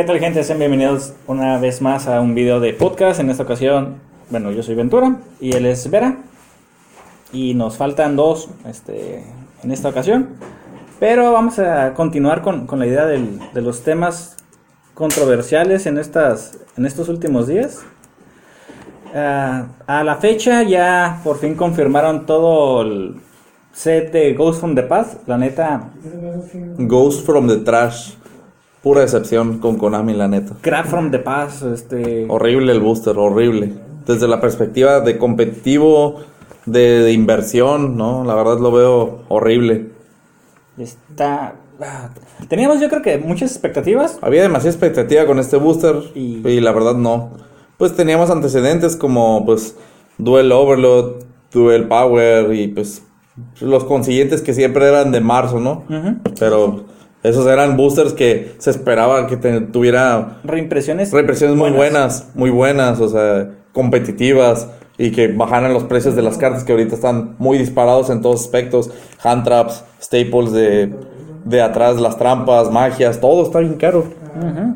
¿Qué tal gente? Sean bienvenidos una vez más a un video de podcast. En esta ocasión, bueno, yo soy Ventura y él es Vera. Y nos faltan dos este, en esta ocasión. Pero vamos a continuar con, con la idea del- de los temas controversiales en, estas, en estos últimos días. Ah, a la fecha ya por fin confirmaron todo el set de Ghost from the Past. La neta, Ghost from the Trash. Pura decepción con Konami, la neta. Crap from the Past, este... Horrible el booster, horrible. Desde la perspectiva de competitivo, de, de inversión, ¿no? La verdad lo veo horrible. Está. ah, Teníamos, yo creo que muchas expectativas. Había demasiada expectativa con este booster Y- y, la verdad no. Pues teníamos antecedentes como pues Duel Overload, Duel Power y pues los consiguientes que siempre eran de marzo, ¿no? Ujú. Pero esos eran boosters que se esperaba que te- tuviera Reimpresiones. Reimpresiones muy buenas, muy buenas, o sea, competitivas y que bajaran los precios de las cartas que ahorita están muy disparados en todos aspectos. Hand traps, staples de, de atrás, las trampas, magias, todo está bien caro.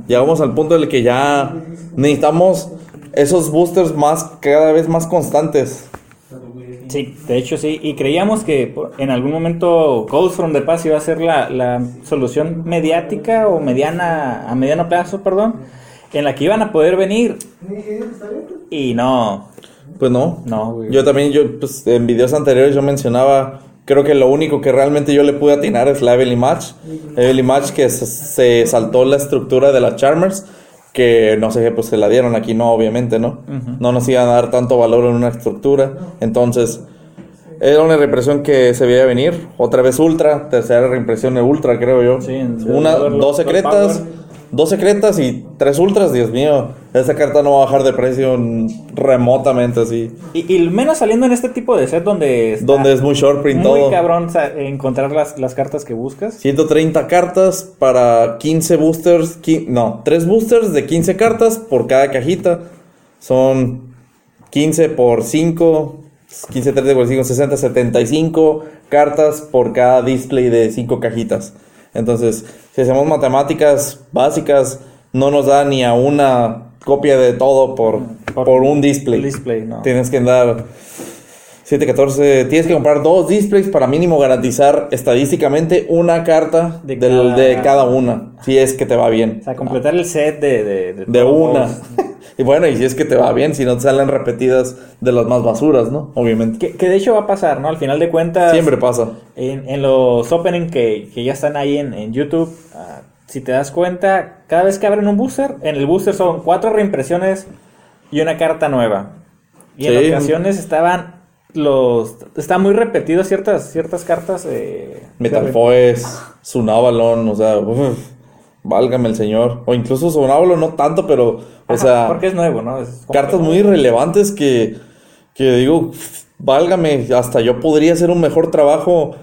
Llegamos al punto en el que ya necesitamos esos boosters más, cada vez más constantes. Sí, de hecho sí. Y creíamos que en algún momento Ghost from the Past iba a ser la, la solución mediática o mediana, a mediano plazo, perdón, en la que iban a poder venir. Y no, Pues no. no, güey. Yo también, yo, pues, en videos anteriores yo mencionaba, creo que lo único que realmente yo le pude atinar es la Evelyn Match. Evelyn Match que se, se saltó la estructura de las Charmers, que no sé, pues se la dieron aquí, no, obviamente, ¿no? No nos iban a dar tanto valor en una estructura. Entonces, era una reimpresión que se veía venir. Otra vez Ultra, tercera reimpresión de Ultra, creo yo. Sí, en- una, dos secretas. Power. Dos secretas y tres ultras, Dios mío. Esa carta no va a bajar de precio remotamente así. Y, y menos saliendo en este tipo de set donde Donde es muy short print muy todo. cabrón encontrar las, las cartas que buscas. 130 cartas para 15 boosters. no, 3 boosters de 15 cartas por cada cajita. Son 15 por 5. 15, 30 por 5, 60, 75 cartas por cada display de 5 cajitas. Entonces, si hacemos matemáticas básicas, no nos da ni a una copia de todo por, Por- por, un display. display, no. Tienes que andar 7, 14. Tienes que comprar dos displays para mínimo garantizar estadísticamente una carta De del- cada- de cada una. Si es que te va bien. O sea, completar el set de... De, De una. Y bueno, y si es que te va bien, si no te salen repetidas de las más basuras, ¿no? Obviamente. Que, que de hecho va a pasar, ¿no? Al final de cuentas... Siempre pasa. En, en los opening que, que ya están ahí en, en YouTube, ah, si te das cuenta, cada vez que abren un booster, en el booster son cuatro reimpresiones y una carta nueva. Y en Sí. ocasiones estaban los... Están muy repetidos ciertas, ciertas cartas. Eh, Metal de- Foes, Sunavalon, o sea, uf, válgame el señor. O incluso Sunavalon no tanto, pero, o sea, Porque es nuevo, ¿no? Es cartas muy relevantes que, que digo, válgame, hasta yo podría hacer un mejor trabajo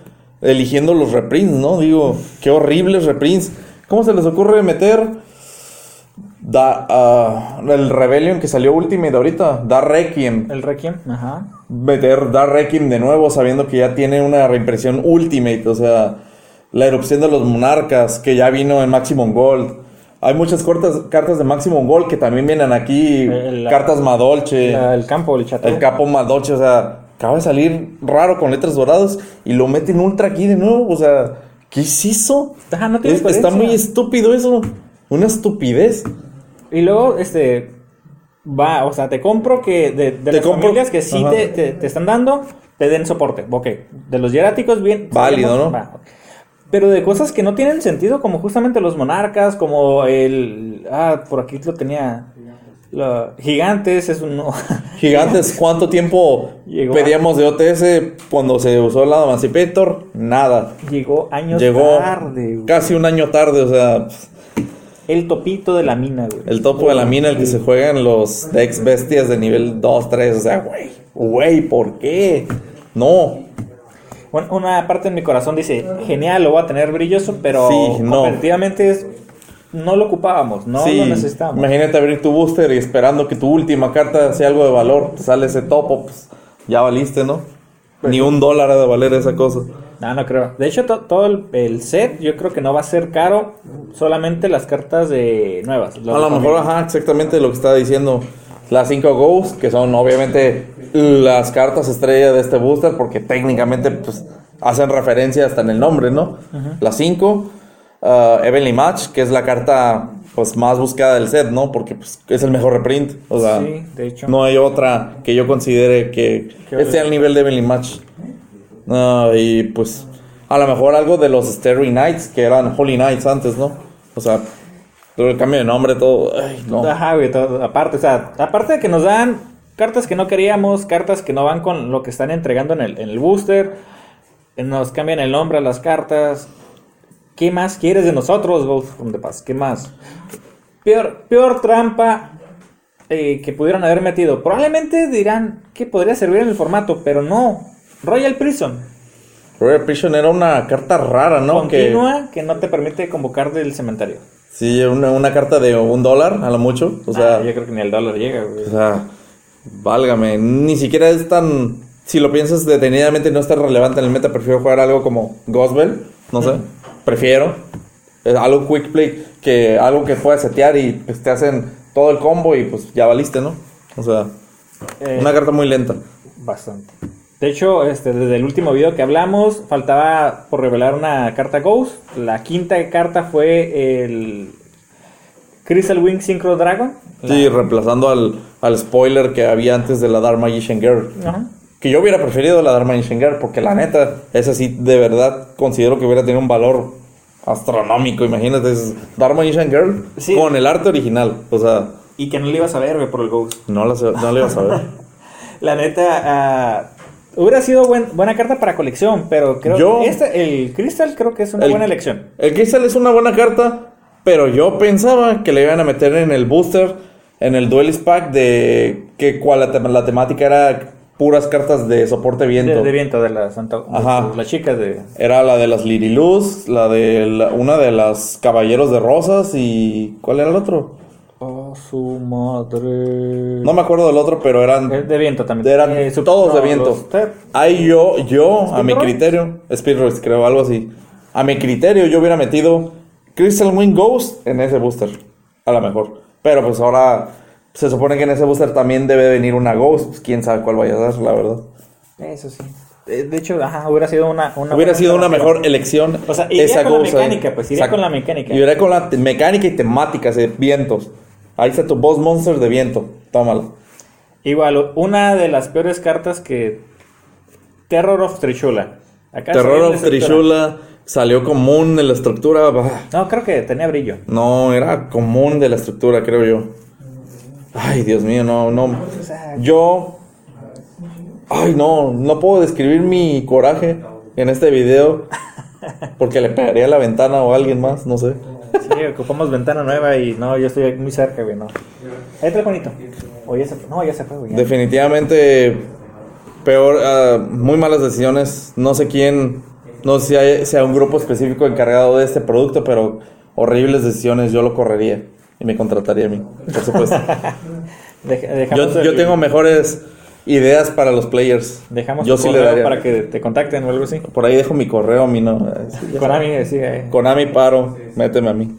eligiendo los reprints, ¿no? Digo, qué horribles reprints. ¿Cómo se les ocurre meter da, ah, el Rebellion que salió Ultimate ahorita? Da Requiem. El Requiem, ajá. Meter Da Requiem de nuevo sabiendo que ya tiene una reimpresión Ultimate, o sea, la erupción de los monarcas que ya vino en Maximum Gold. Hay muchas cartas, cartas de Maximum Gold que también vienen aquí, El- la- cartas Madolche. La- el campo, el chato. El capo Madoche, o sea, acaba de salir raro con letras doradas y lo meten ultra aquí de nuevo, o sea, ¿qué es eso? No Es- está muy estúpido eso, una estupidez. Y luego, este, va, o sea, te compro que de, de Te las compro- familias que sí te, te- te están dando, te den soporte. Ok, de los hieráticos, bien. Válido, ¿no? va. Pero de cosas que no tienen sentido, como justamente los monarcas, como el... Ah, por aquí lo tenía... gigantes, es un... no. Gigantes, ¿cuánto tiempo Llegó pedíamos de OTS cuando se usó la Emancipator? Nada. Llegó años Llegó tarde, güey. casi un año tarde, o sea, El topito de la mina, güey. el topo de la mina, el que se juega en los decks bestias de nivel 2, 3, o sea, güey, güey, ¿por qué? No. Una parte de mi corazón dice, genial, lo voy a tener brilloso, pero Sí, no. es- no lo ocupábamos, no sí, lo necesitábamos. imagínate abrir tu booster y esperando que tu última carta sea algo de valor, te sale ese topo, pues ya valiste, ¿no? Pues Ni un dólar ha de valer esa cosa. No, no creo. De hecho, to- todo el, el set yo creo que no va a ser caro. Solamente las cartas de nuevas. A lo mejor, ajá, exactamente lo que estaba diciendo. Las 5 Ghosts, que son obviamente las cartas estrella de este booster, porque técnicamente pues, hacen referencia hasta en el nombre, ¿no? Las 5. Evenly Match, que es la carta pues más buscada del set, ¿no? Porque pues, es el mejor reprint. O sea, Sí, de hecho. no hay otra que yo considere que esté al nivel de Evenly Match. No, y pues a lo mejor algo de los Starry Knights, que eran Holy Knights antes, ¿no? O sea, todo el cambio de nombre, todo. Ay, no. Ajá, güey, todo, aparte, o sea, aparte de que nos dan cartas que no queríamos, cartas que no van con lo que están entregando en el, en el booster, eh, nos cambian el nombre a las cartas. ¿Qué más quieres de nosotros, Ghost from the Past? ¿Qué más? Peor, peor trampa eh, que pudieron haber metido. Probablemente dirán que podría servir en el formato, pero no. Royal Prison. Royal Prison era una carta rara, ¿no? Que, Continua que... no te permite convocar del cementerio. Sí, una, una carta de un dólar, a lo mucho. O sea, Ah, yo creo que ni el dólar llega, güey. o sea, válgame. Ni siquiera es tan. Si lo piensas detenidamente, no es tan relevante en el meta. Prefiero jugar algo como Gospel. No sé. Prefiero. Algo quick play que algo que puedas setear y pues, te hacen todo el combo y pues ya valiste, ¿no? O sea, Eh, una carta muy lenta. Bastante. De hecho, este, desde el último video que hablamos, faltaba por revelar una carta Ghost. La quinta carta fue el Crystal Wing Synchro Dragon. Sí, reemplazando al, al spoiler que había antes de la Dark Magician Girl. Ajá. Que yo hubiera preferido la Dark Magician Girl, porque la neta, esa sí, de verdad, considero que hubiera tenido un valor astronómico. Imagínate, es Dark Magician Girl Sí. con el arte original. O sea, Y que no le ibas a ver, por el Ghost. no, la, no le ibas a ver. La neta, ah, hubiera sido buen- buena carta para colección, pero creo Yo- que este, el Crystal creo que es una El- buena elección. El Crystal es una buena carta, pero yo pensaba que le iban a meter en el booster, en el Duelist Pack, de que cual la, tem- la temática era puras cartas de soporte viento. De, de viento de las, Ajá. las chicas de... Era la de las Liriluz, la de la- una de las Caballeros de Rosas y... ¿Cuál era el otro? Oh, su madre. No me acuerdo del otro, pero eran... Es de viento también. Eran Eh, su- todos de viento. Ahí yo, yo, a mi criterio, Speedruns creo, algo así. A mi criterio yo hubiera metido Crystal Wing Ghost en ese booster, a lo mejor. Pero pues ahora se supone que en ese booster también debe venir una Ghost, pues quién sabe cuál vaya a ser, la verdad. Eso sí. Eh, De hecho, ajá, hubiera sido una, una hubiera sido una mejor elección. O sea, iría con la Ghost mecánica, pues, iría con la mecánica. Iría con la mecánica y temáticas de vientos. Ahí está tu boss monster de viento. Tómalo. Igual, una de las peores cartas que. Terror of Trishula. Acá Terror of. Trishula salió común en la estructura. bah. No, creo que tenía brillo. No, era común de la estructura, creo yo. Ay, Dios mío, no, no. Yo. Ay, no, no puedo describir mi coraje en este video. Porque le pegaría a la ventana o a alguien más, no sé. Sí, ocupamos ventana nueva y no, yo estoy muy cerca, güey, no. Ahí está bonito. O ya se fue. No, ya se fue, güey. Definitivamente peor, ah, muy malas decisiones. No sé quién, no sé si hay- sea un grupo específico encargado de este producto, pero horribles decisiones. Yo lo correría y me contrataría a mí, por supuesto. Yo tengo mejores ideas para los players. Dejamos yo tu sí le daría. para que te contacten o algo así. Por ahí dejo mi correo, a mí no. eh, sí, eh. Konami paro, méteme a mí.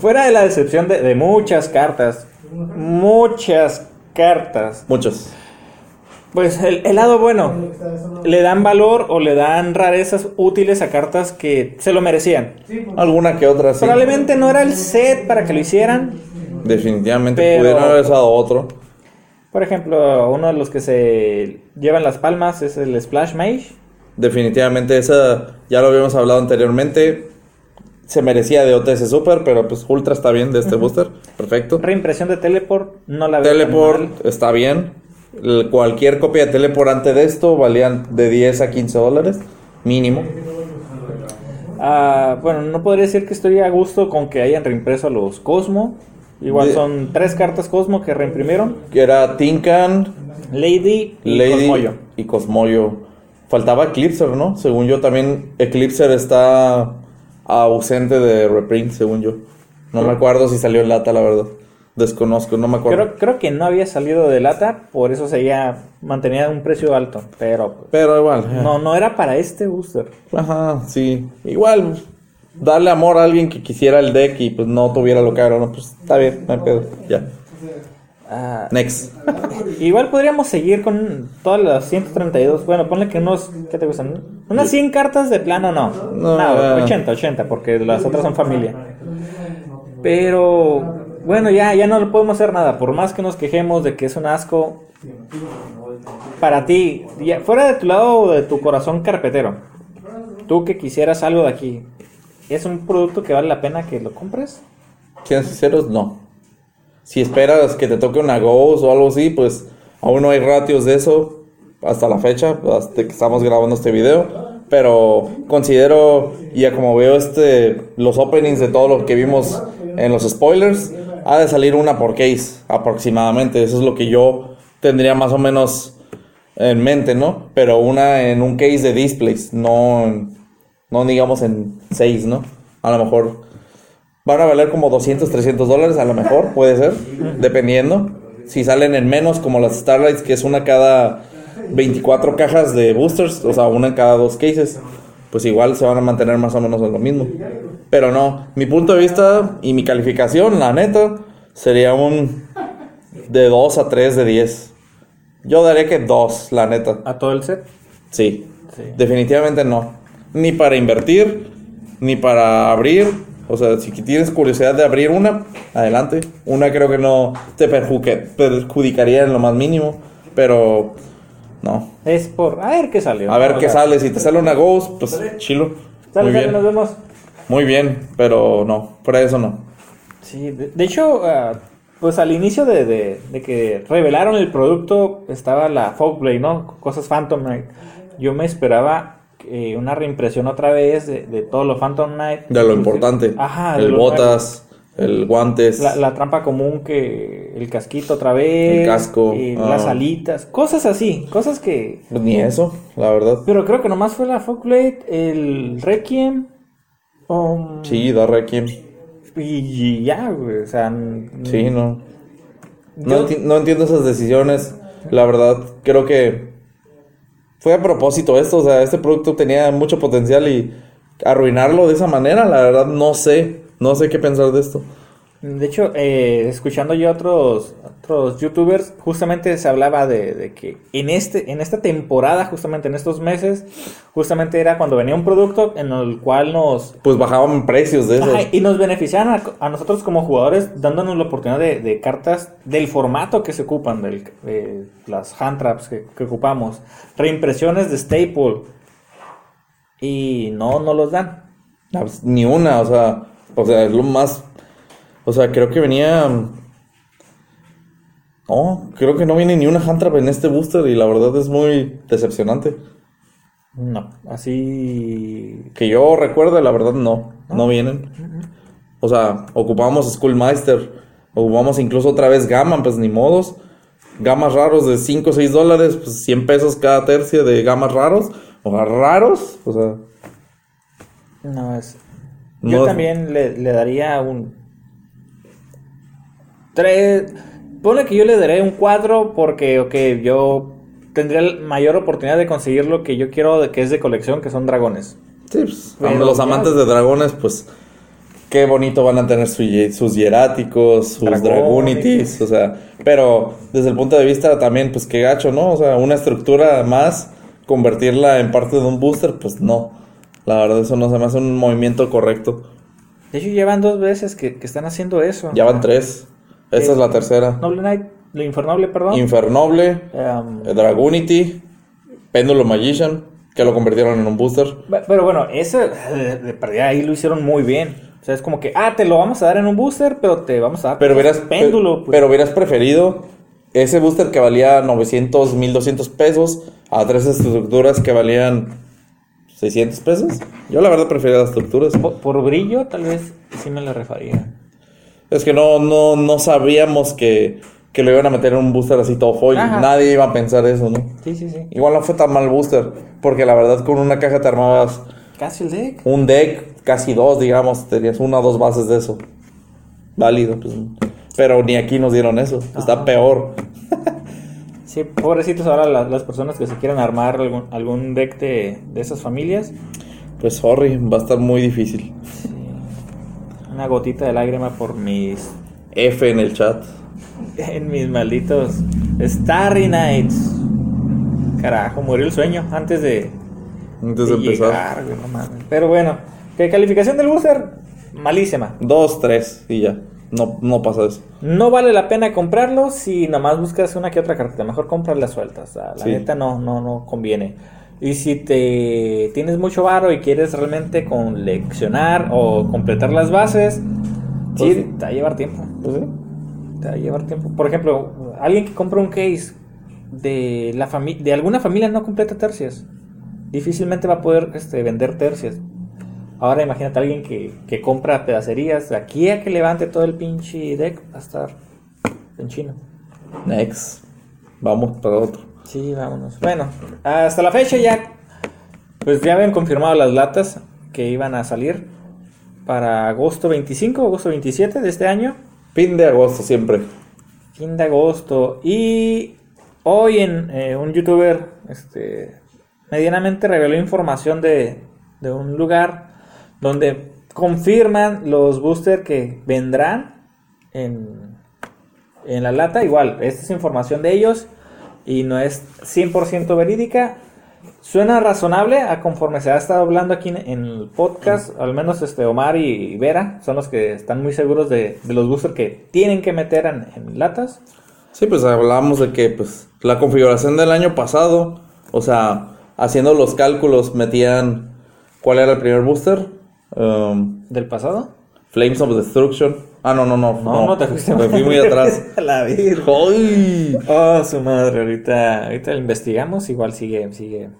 Fuera de la decepción de, de muchas cartas, muchas cartas, Muchos. pues el, el lado bueno, le dan valor o le dan rarezas útiles a cartas que se lo merecían. Alguna que otra, sí. Probablemente no era el set para que lo hicieran. Definitivamente Pero- pudieron haber usado otro. Por ejemplo, uno de los que se llevan las palmas es el Splash Mage. Definitivamente esa ya lo habíamos hablado anteriormente. Se merecía de OTS Super, pero pues Ultra está bien de este booster. Perfecto. Reimpresión de Teleport, no la veo Teleport está bien. Cualquier copia de Teleport antes de esto valían de 10 a 15 dólares. Mínimo. Ah, bueno, no podría decir que estoy a gusto con que hayan reimpreso a los Cosmo. Igual De- son tres cartas Cosmo que reimprimieron. Que era Tinkan, Lady y Lady Cosmoyo. y Cosmoyo. Faltaba Eclipser, ¿no? Según yo también Eclipser está ausente de reprint, según yo. No me acuerdo si salió en lata, la verdad. Desconozco, no me acuerdo. Creo, creo que no había salido de lata, por eso seguía, mantenía un precio alto, pero Pero igual. eh. no, no era para este booster. Ajá, sí. Igual, darle amor a alguien que quisiera el deck y pues no tuviera lo caro, ¿no? Pues está bien, no hay pedo. Ya. Ah, Next. igual podríamos seguir con todas las 132. Bueno, ponle que unos, ¿qué te gustan? Unas 100 cartas de plano, no. No, No, ah. 80, 80, porque las otras son familia. Pero, bueno, ya, ya no le podemos hacer nada. Por más que nos quejemos de que es un asco, para ti, ya, fuera de tu lado o de tu corazón carpetero, tú que quisieras algo de aquí, ¿es un producto que vale la pena que lo compres? Siendo sinceros, no. Si esperas que te toque una Ghost o algo así, pues aún no hay ratios de eso hasta la fecha, hasta que estamos grabando este video. Pero considero, y a como veo este, los openings de todo lo que vimos en los spoilers, ha de salir una por case aproximadamente. Eso es lo que yo tendría más o menos en mente, ¿no? Pero una en un case de displays, no, en- no digamos en 6, ¿no? A lo mejor van a valer como 200, 300 dólares, a lo mejor, puede ser, dependiendo. Si salen en menos, como las Starlights, que es una cada 24 cajas de boosters, o sea, una en cada dos cases, pues igual se van a mantener más o menos en lo mismo. Pero no, mi punto de vista y mi calificación, la neta, sería un de 2 a 3 de 10. Yo daría que 2, la neta. ¿A todo el set? Sí, Sí. definitivamente no. Ni para invertir, ni para abrir. O sea, si tienes curiosidad de abrir una, adelante. Una creo que no te perjudicaría en lo más mínimo, pero no. Es por, a ver qué salió. A ver qué sale. Si te sale una Ghost, pues chilo. Sale, Muy sale, bien. nos vemos. Muy bien, pero no. De eso no. Sí, de, de hecho, ah, pues al inicio de, de- de que revelaron el producto estaba la Fogblade, ¿no? Cosas Phantom Knight. Yo me esperaba eh, una reimpresión otra vez de, de todo lo Phantom Knight. De lo importante. Ajá, el botas, el guantes. La, la trampa común que el casquito otra vez. El casco, eh, ah. Las alitas. Cosas así. Cosas que... Pues Ni eso, la verdad. Pero creo que nomás fue la Fogblade, el Requiem. um, Sí, da Requiem. Y ya, güey. O sea... Sí, no. No, yo- enti- no entiendo esas decisiones. La verdad, creo que fue a propósito esto. O sea, este producto tenía mucho potencial y arruinarlo de esa manera, la verdad, no sé. No sé qué pensar de esto. De hecho, eh, escuchando yo a otros, otros youtubers, justamente se hablaba de, de que en, este, en esta temporada, justamente en estos meses, justamente era cuando venía un producto en el cual nos... Pues bajaban precios de eso. Y nos beneficiaban a, a nosotros como jugadores dándonos la oportunidad de, de cartas del formato que se ocupan, del, de las hand traps que, que ocupamos, reimpresiones de Staple y no, no los dan. Ni una, o sea, o sea, es lo más. O sea, creo que venía. No, creo que no viene ni una hand trap en este booster y la verdad es muy decepcionante. No, así Que yo recuerde, la verdad no, no vienen. O sea, ocupamos Schoolmeister, ocupamos incluso otra vez Gamma, pues ni modos. Gamas raros de 5 o 6 dólares, pues 100 pesos cada tercia de gamas raros. O sea, raros, o sea, No es. Yo también le, le daría un. Tres. Pone que yo le daré un 4 porque, ok, yo tendría la mayor oportunidad de conseguir lo que yo quiero, de, que es de colección, que son dragones. Sí, pues, Pero los ya- amantes de dragones, pues qué bonito van a tener su sus hieráticos, sus Dragones. dragonitis, o sea, pero desde el punto de vista también, pues qué gacho, ¿no? O sea, una estructura más, convertirla en parte de un booster, pues no. La verdad, eso no se me hace un movimiento correcto. De hecho, llevan dos veces que, que están haciendo eso. Ya van tres. Esta es la tercera. Noble Knight, lo Infernoble, perdón. Infernoble, Em, eh, Dragonity, Péndulo Magician, que lo convirtieron en un booster. Pe- Pero bueno, ese eh, de perdida ahí lo hicieron muy bien. O sea, es como que, ah, te lo vamos a dar en un booster, pero te vamos a dar Pero hubieras, péndulo. pues. pero hubieras preferido ese booster que valía 900, 1200 pesos a tres estructuras que valían 600 pesos. Yo la verdad prefería las estructuras. por, por brillo, tal vez sí me la refaría. Es que no, no, no sabíamos que, que lo iban a meter en un booster así todo foil. Ajá. Nadie iba a pensar eso, ¿no? Sí, sí, sí. Igual no fue tan mal booster, porque la verdad con una caja te armabas Casi el deck. un deck, casi dos, digamos, tenías una o dos bases de eso. Válido, pues. Pero ni aquí nos dieron eso. Está peor. Sí, pobrecitos ahora la- las, personas que se quieran armar algún, algún deck de, de esas familias. Pues sorry, va a estar muy difícil. Sí. Una gotita de lágrima por mis F en el chat. en mis malditos Starry Nights. Carajo, murió el sueño antes de, Antes de de empezar. llegar, no. Pero bueno, ¿qué calificación del booster? Malísima. Dos, tres y ya. No, no pasa eso. No vale la pena comprarlo si nomás buscas una que otra cartita. Mejor comprarlas sueltas. o sea, la Sí. neta no, no, no conviene. Y si te tienes mucho varo y quieres realmente coleccionar o completar las bases, Pues sí, te va a llevar tiempo. Pues sí. Te va a llevar tiempo. Por ejemplo, alguien que compra un case de la familia de alguna familia no completa tercias. Difícilmente va a poder este, vender tercias. Ahora imagínate a alguien que, que compra pedacerías. De aquí a que levante todo el pinche deck va a estar en chino. Next. Vamos para otro. Sí, vámonos. Bueno, hasta la fecha ya. Pues ya habían confirmado las latas que iban a salir para agosto 25, agosto 27 de este año. Fin de agosto siempre. Fin de agosto. Y hoy en eh, un youtuber este, medianamente reveló información de, de un lugar donde confirman los boosters que vendrán en, en la lata. Igual, esta es información de ellos y no es 100% verídica. Suena razonable a conforme se ha estado hablando aquí en, el podcast. Al menos este Omar y Vera son los que están muy seguros de, de los boosters que tienen que meter en, en latas. Sí, pues hablábamos de que pues la configuración del año pasado, o sea, haciendo los cálculos metían cuál era el primer booster. Um, ¿Del pasado? Flames of Destruction. Ah, no, no, no. No, no, te fuiste Me fui muy atrás. la virgen. ¡Ay! Oh, su madre, ahorita, ahorita lo investigamos, igual sigue, sigue.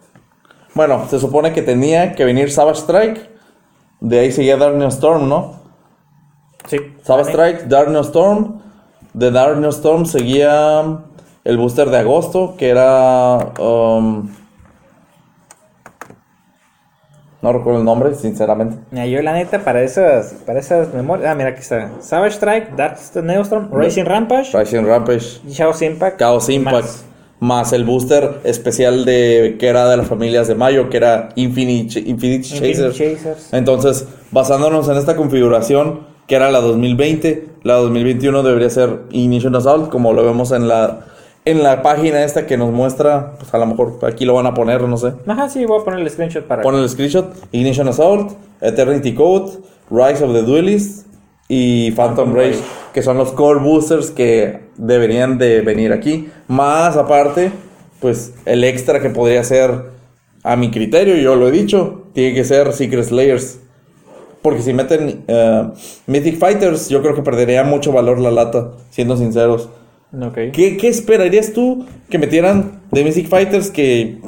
Bueno, se supone que tenía que venir Savage Strike. De ahí seguía Darkness Storm, ¿no? Sí. Savage Strike, Darkness Storm. De Darkness Storm seguía el booster de agosto, que era. um, no recuerdo el nombre, sinceramente. Mira, yo la neta, para esas, para esas memorias. Ah, mira, aquí está. Savage Strike, Dark Neostorm, Racing Rampage, Rising Rampage, Chaos Impact. Chaos Impact. más. Más. el booster especial de que era de las familias de Mayo, que era Infinite, Infinite Infinite Chasers. Chasers. Entonces, basándonos en esta configuración, que era la 2020, la 2021 debería ser Ignition Assault, como lo vemos en la, en la página esta que nos muestra, pues a lo mejor aquí lo van a poner, no sé. Ajá, sí, voy a poner el screenshot para. Pon el screenshot, Ignition Assault, Eternity Code, Rise of the Duelist y Phantom Phantom Rage, Rage. que son los core boosters que deberían de venir aquí. Más aparte, pues el extra que podría ser, a mi criterio, yo lo he dicho, tiene que ser Secret Slayers. Porque si meten eh, Mythic Fighters, yo creo que perdería mucho valor la lata, siendo sinceros. Ok. ¿Qué, qué esperarías tú que metieran de Mythic Fighters que,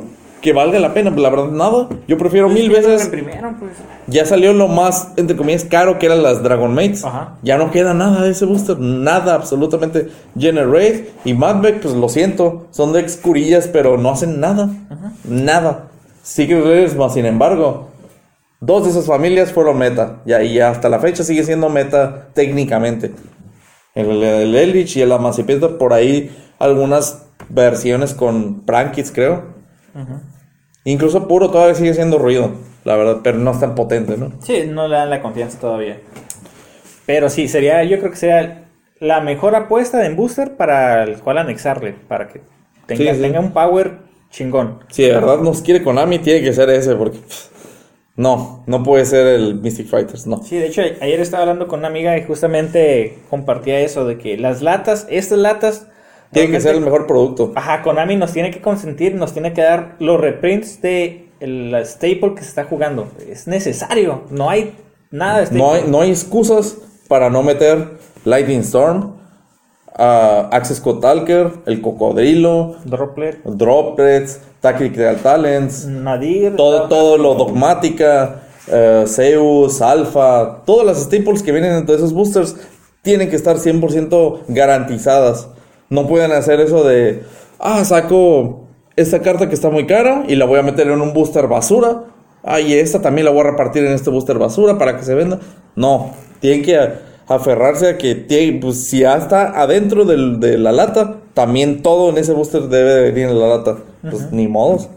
que valga la pena? La verdad, nada. Yo prefiero mil veces. Primero, pues. Ya salió lo más, entre comillas, caro que eran las Dragon Mates. Ajá. Ya no queda nada de ese booster. Nada, absolutamente. Generate y Madbeck, pues lo siento. Son decks curillas, pero no hacen nada. Nada. Secret Raiders, más sin embargo. Dos de esas familias fueron meta. Y ahí hasta la fecha sigue siendo meta técnicamente. El, el Eldritch y el Emancipator, por ahí algunas versiones con Prankits, creo. Incluso puro todavía sigue siendo ruido, la verdad, pero no es tan potente, ¿no? Sí, no le dan la confianza todavía. Pero sí, sería, yo creo que sería la mejor apuesta de booster para el cual anexarle, para que tenga, Sí, sí. tenga un power chingón. Si de verdad nos quiere Konami, tiene que ser ese, porque pff, no, no puede ser el Mystic Fighters, no. Sí, de hecho, ayer estaba hablando con una amiga y justamente compartía eso, de que las latas, estas latas... Tiene que ser el mejor producto. Ajá, Konami nos tiene que consentir, nos tiene que dar los reprints de el staple que se está jugando. Es necesario, no hay nada de staple. No hay, no hay excusas para no meter Lightning Storm, Access Code Talker, el Cocodrilo, Droplet, Droplets, Tactical Talents, Nadir, todo, todo lo dogmática, eh, Zeus, Alpha, todas las staples que vienen de esos boosters tienen que estar 100% garantizadas. No pueden hacer eso de, ah, saco esta carta que está muy cara y la voy a meter en un booster basura. Ah, y esta también la voy a repartir en este booster basura para que se venda. No, tienen que aferrarse a que tiene, pues, si ya está adentro del- de la lata, también todo en ese booster debe de venir en la lata. Pues ni modos.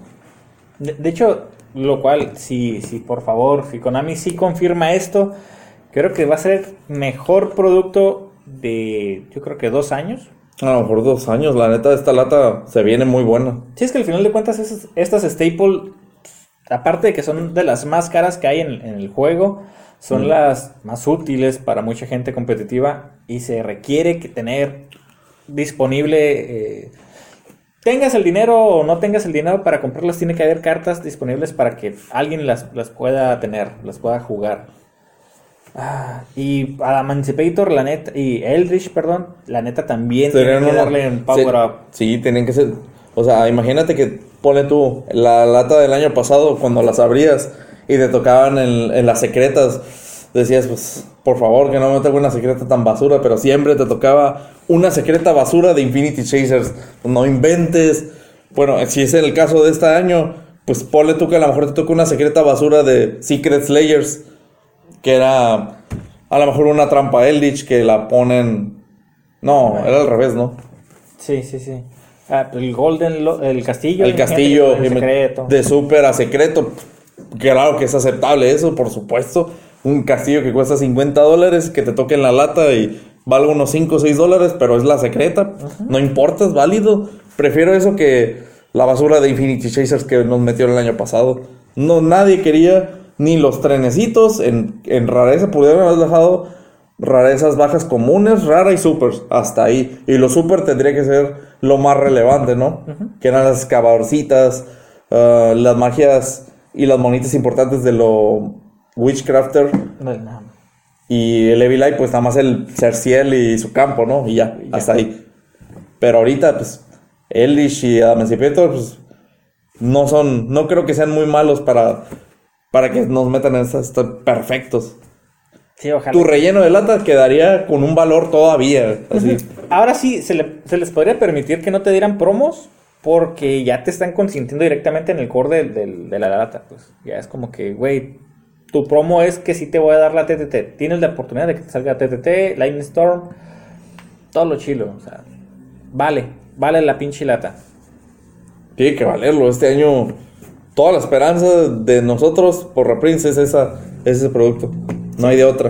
De, de hecho, lo cual, si, si por favor, si Konami sí confirma esto, creo que va a ser mejor producto de, yo creo que dos años. A lo mejor dos años, la neta, esta lata se viene muy buena. Si es que al final de cuentas esas- estas staple, aparte de que son de las más caras que hay en, en el juego, son las más útiles para mucha gente competitiva y se requiere que tener disponible, eh, tengas el dinero o no tengas el dinero para comprarlas, tiene que haber cartas disponibles para que alguien las, las pueda tener, las pueda jugar. Ah, y a Emancipator, la neta, y Eldritch, perdón, la neta también Serían tiene que darle un power up. Sí, tienen que ser. O sea, imagínate que pone tú la lata del año pasado cuando las abrías y te tocaban en, en las secretas. Decías, pues, por favor, que no me toque una secreta tan basura, pero siempre te tocaba una secreta basura de Infinity Chasers. No inventes. Bueno, si es el caso de este año, pues ponle tú que a lo mejor te toca una secreta basura de Secret Slayers que era a lo mejor una trampa Eldritch que la ponen. No, era al revés, ¿no? Sí, sí, sí. Ah, el Golden, Lo- el castillo. El castillo el secreto. de súper a secreto. Claro que es aceptable eso, por supuesto. Un castillo que cuesta 50 dólares, que te toque en la lata y valga unos 5 o 6 dólares, pero es la secreta. No importa, es válido. Prefiero eso que la basura de Infinity Chasers que nos metió el año pasado. No, nadie quería ni los trenecitos en, en rareza. Pudieron haber dejado rarezas bajas comunes, rara y supers, hasta ahí. Y lo super tendría que ser lo más relevante, ¿no? Que eran las excavadorcitas, ah, las magias y las monitas importantes de lo Witchcrafter No, y el Evil Eye, pues nada más el Cerciel y su campo, ¿no? Y ya, Y ya. hasta ahí. Pero ahorita, pues, Elish y Emancipator, pues, no son, no creo que sean muy malos para, para que nos metan en estas, perfectos. Sí, ojalá. Tu relleno de lata quedaría con un valor todavía, así. Ahora sí, se, le- se les podría permitir que no te dieran promos porque ya te están consintiendo directamente en el core del- del- de la lata. Pues ya es como que, güey, tu promo es que sí te voy a dar la TTT. Tienes la oportunidad de que te salga TTT, Lightning Storm, todo lo chilo. O sea, vale, vale la pinche lata. Tiene que valerlo. Este año, toda la esperanza de nosotros por Reprince es esa, es ese producto. No hay de otra.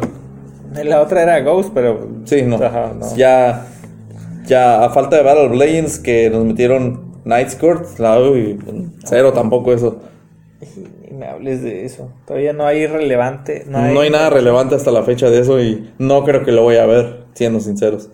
La otra era Ghost, pero. Sí, no. Ajá, no. Ya, ya a falta de Battle Legends que nos metieron Night's Court, la uy, cero tampoco eso. Ni me hables de eso. Todavía no hay relevante. No No hay, hay, nada relevante hasta la fecha de eso y no creo que lo voy a ver, siendo sinceros.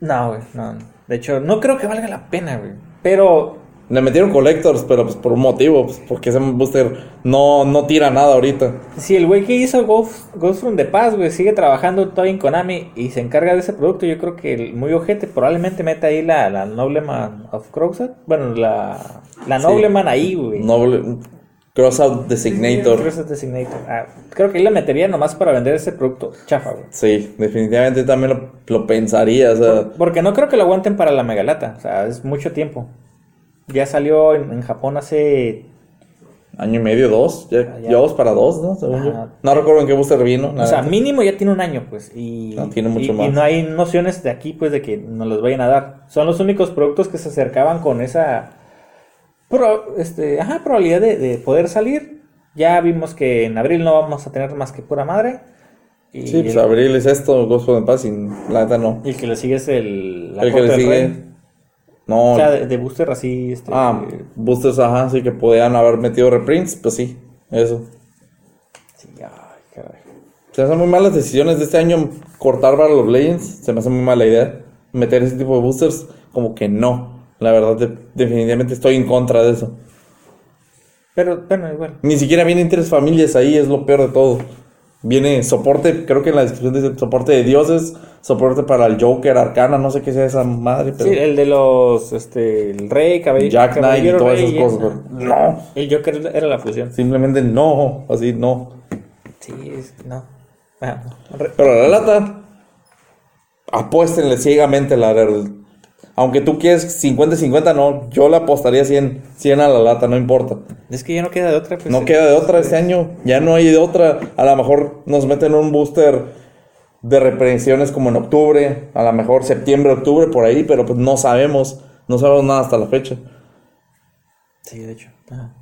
No, güey, no. De hecho, no creo que valga la pena, güey. Pero Le metieron Collectors, pero pues por un motivo, pues, porque ese booster no, no tira nada ahorita. Si el güey que hizo Ghost, Ghost from the Past, güey, sigue trabajando todavía en Konami y se encarga de ese producto, yo creo que el muy ojete probablemente meta ahí la, la Nobleman of Crowset. Bueno, la, la Sí. Nobleman ahí, güey. Noble, Crossout Designator. Crowset Designator. Ah, creo que ahí la metería nomás para vender ese producto chafa, güey. Sí, definitivamente también lo, lo pensaría, o sea, Porque no creo que lo aguanten para la megalata. O sea, es mucho tiempo. Ya salió en, en Japón hace. año y medio, dos, ya, Ah, ya. vamos para dos, ¿no? Según yo. No recuerdo en qué booster vino. O sea, mínimo ya tiene un año, pues. Y, No, tiene mucho y- más. y no hay nociones de aquí, pues, de que nos los vayan a dar. Son los únicos productos que se acercaban con esa pro- este, ajá, probabilidad de, de poder salir. Ya vimos que en abril no vamos a tener más que pura madre. Y, Sí, pues el, abril es esto, Ghost of the Past, y la neta no. y el que le sigue es el, la El que le sigue. Rey. No. O sea, de, de booster así. Este, ah, boosters, ajá, sí que podían haber metido reprints, pues sí, eso. sí, ay, caray. Se hacen muy malas decisiones de este año cortar Battle of Legends, se me hace muy mala idea. Meter ese tipo de boosters, como que no. La verdad, de- definitivamente estoy en contra de eso. Pero, bueno, igual. Ni siquiera vienen tres familias ahí, es lo peor de todo. Viene soporte, creo que en la descripción dice soporte de dioses, soporte para el Joker, Arcana, no sé qué sea esa madre, pero Sí, el de los, este, el rey, caballero. Jack Knight y todas esas cosas. esa. pero no, El Joker era la fusión. simplemente no, así no. Sí, es, no. Ah. Re- Pero la lata, apuéstenle ciegamente la Aunque tú quieres 50-50, no, yo le apostaría 100, 100 a la lata, no importa. Es que ya no queda de otra. pues, No eh, queda de otra este año, ya no hay de otra. A lo mejor nos meten un booster de reprensiones como en octubre, a lo mejor septiembre, octubre, por ahí, pero pues no sabemos, no sabemos nada hasta la fecha. Sí, de hecho. Ajá.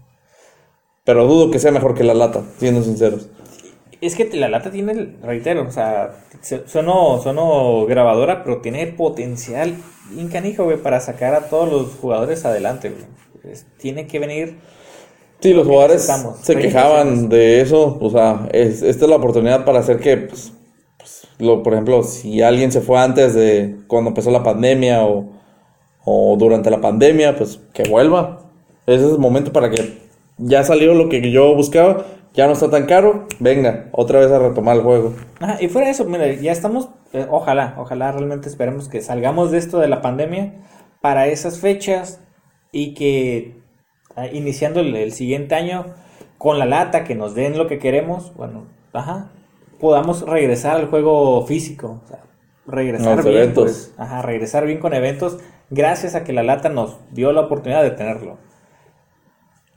Pero dudo que sea mejor que la lata, siendo sinceros. Es que la lata tiene, reitero, o sea, se- sueno, sueno grabadora, pero tiene potencial bien canijo, güey, para sacar a todos los jugadores adelante, güey. Tiene que venir. Sí, los jugadores se quejaban de eso. O sea, es- esta es la oportunidad para hacer que, pues, lo, por ejemplo, si alguien se fue antes de cuando empezó la pandemia o, o durante la pandemia, pues que vuelva. Ese es el momento para que ya salió lo que yo buscaba, ya no está tan caro, venga, otra vez a retomar el juego. Ajá, y fuera de eso, mira, ya estamos, eh, ojalá, ojalá realmente esperemos que salgamos de esto de la pandemia para esas fechas y que ah, iniciando el, el siguiente año con la lata, que nos den lo que queremos, bueno, ajá, podamos regresar al juego físico, o sea, regresar Los bien, eventos. pues, ajá, regresar bien con eventos gracias a que la lata nos dio la oportunidad de tenerlo.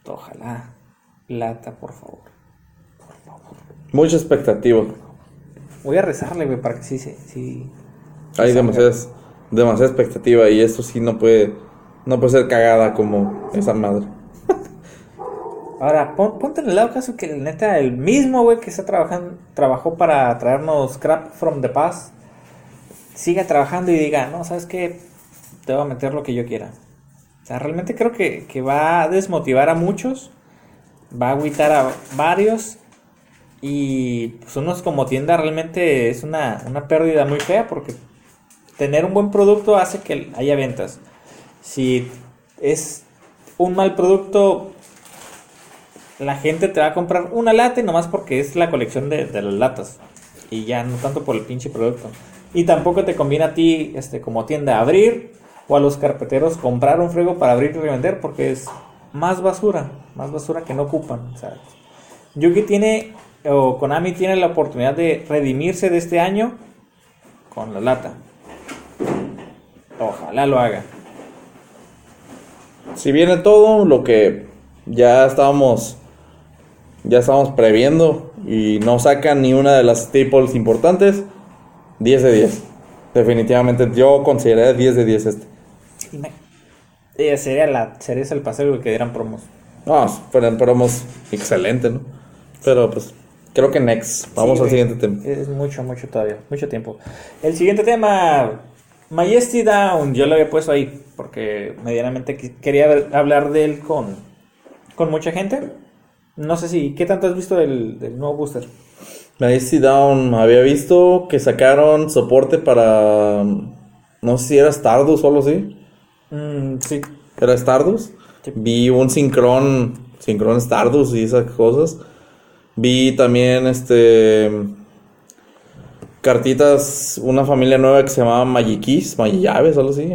Ojalá, lata, por favor. Mucha expectativa. Voy a rezarle, güey, para que sí, sí, sí. Hay salga. demasiadas, demasiada expectativa y esto sí no puede, no puede ser cagada como esa madre. Ahora, pon- ponte en el lado caso que neta, el mismo güey que está trabajando, trabajó para traernos crap from the past, siga trabajando y diga, no, ¿sabes qué? Te voy a meter lo que yo quiera. O sea, realmente creo que, que va a desmotivar a muchos, va a agüitar a varios y pues unos como tienda realmente es una, una pérdida muy fea porque tener un buen producto hace que haya ventas. Si es un mal producto, la gente te va a comprar una lata y nomás porque es la colección de, de las latas. Y ya no tanto por el pinche producto. Y tampoco te conviene a ti, este, como tienda, abrir o a los carpeteros comprar un frigo para abrir y revender porque es más basura, más basura que no ocupan. Sea, Yuki tiene, o Konami tiene la oportunidad de redimirse de este año con la lata. Ojalá lo haga. Si viene todo lo que ya estábamos ya estábamos previendo y no sacan ni una de las staples importantes, 10 de 10. Definitivamente yo consideraría 10 de 10 este. Eh, sería la cereza el paseo que dieran promos. No, fueron promos excelente, ¿no? Pero pues creo que next. Vamos Sí, al siguiente tema. Es mucho, mucho todavía, mucho tiempo. El siguiente tema, Majesty Down, yo lo había puesto ahí porque medianamente quería hablar de él con, con mucha gente. No sé si, ¿qué tanto has visto del, del nuevo booster? Majesty Down, había visto que sacaron soporte para. No sé si era Stardust o algo así. Mm, sí, ¿Era Stardust? Sí. Vi un Synchron, Synchron Stardust y esas cosas. Vi también este cartitas, una familia nueva que se llamaba Magikis, Magillaves, algo así.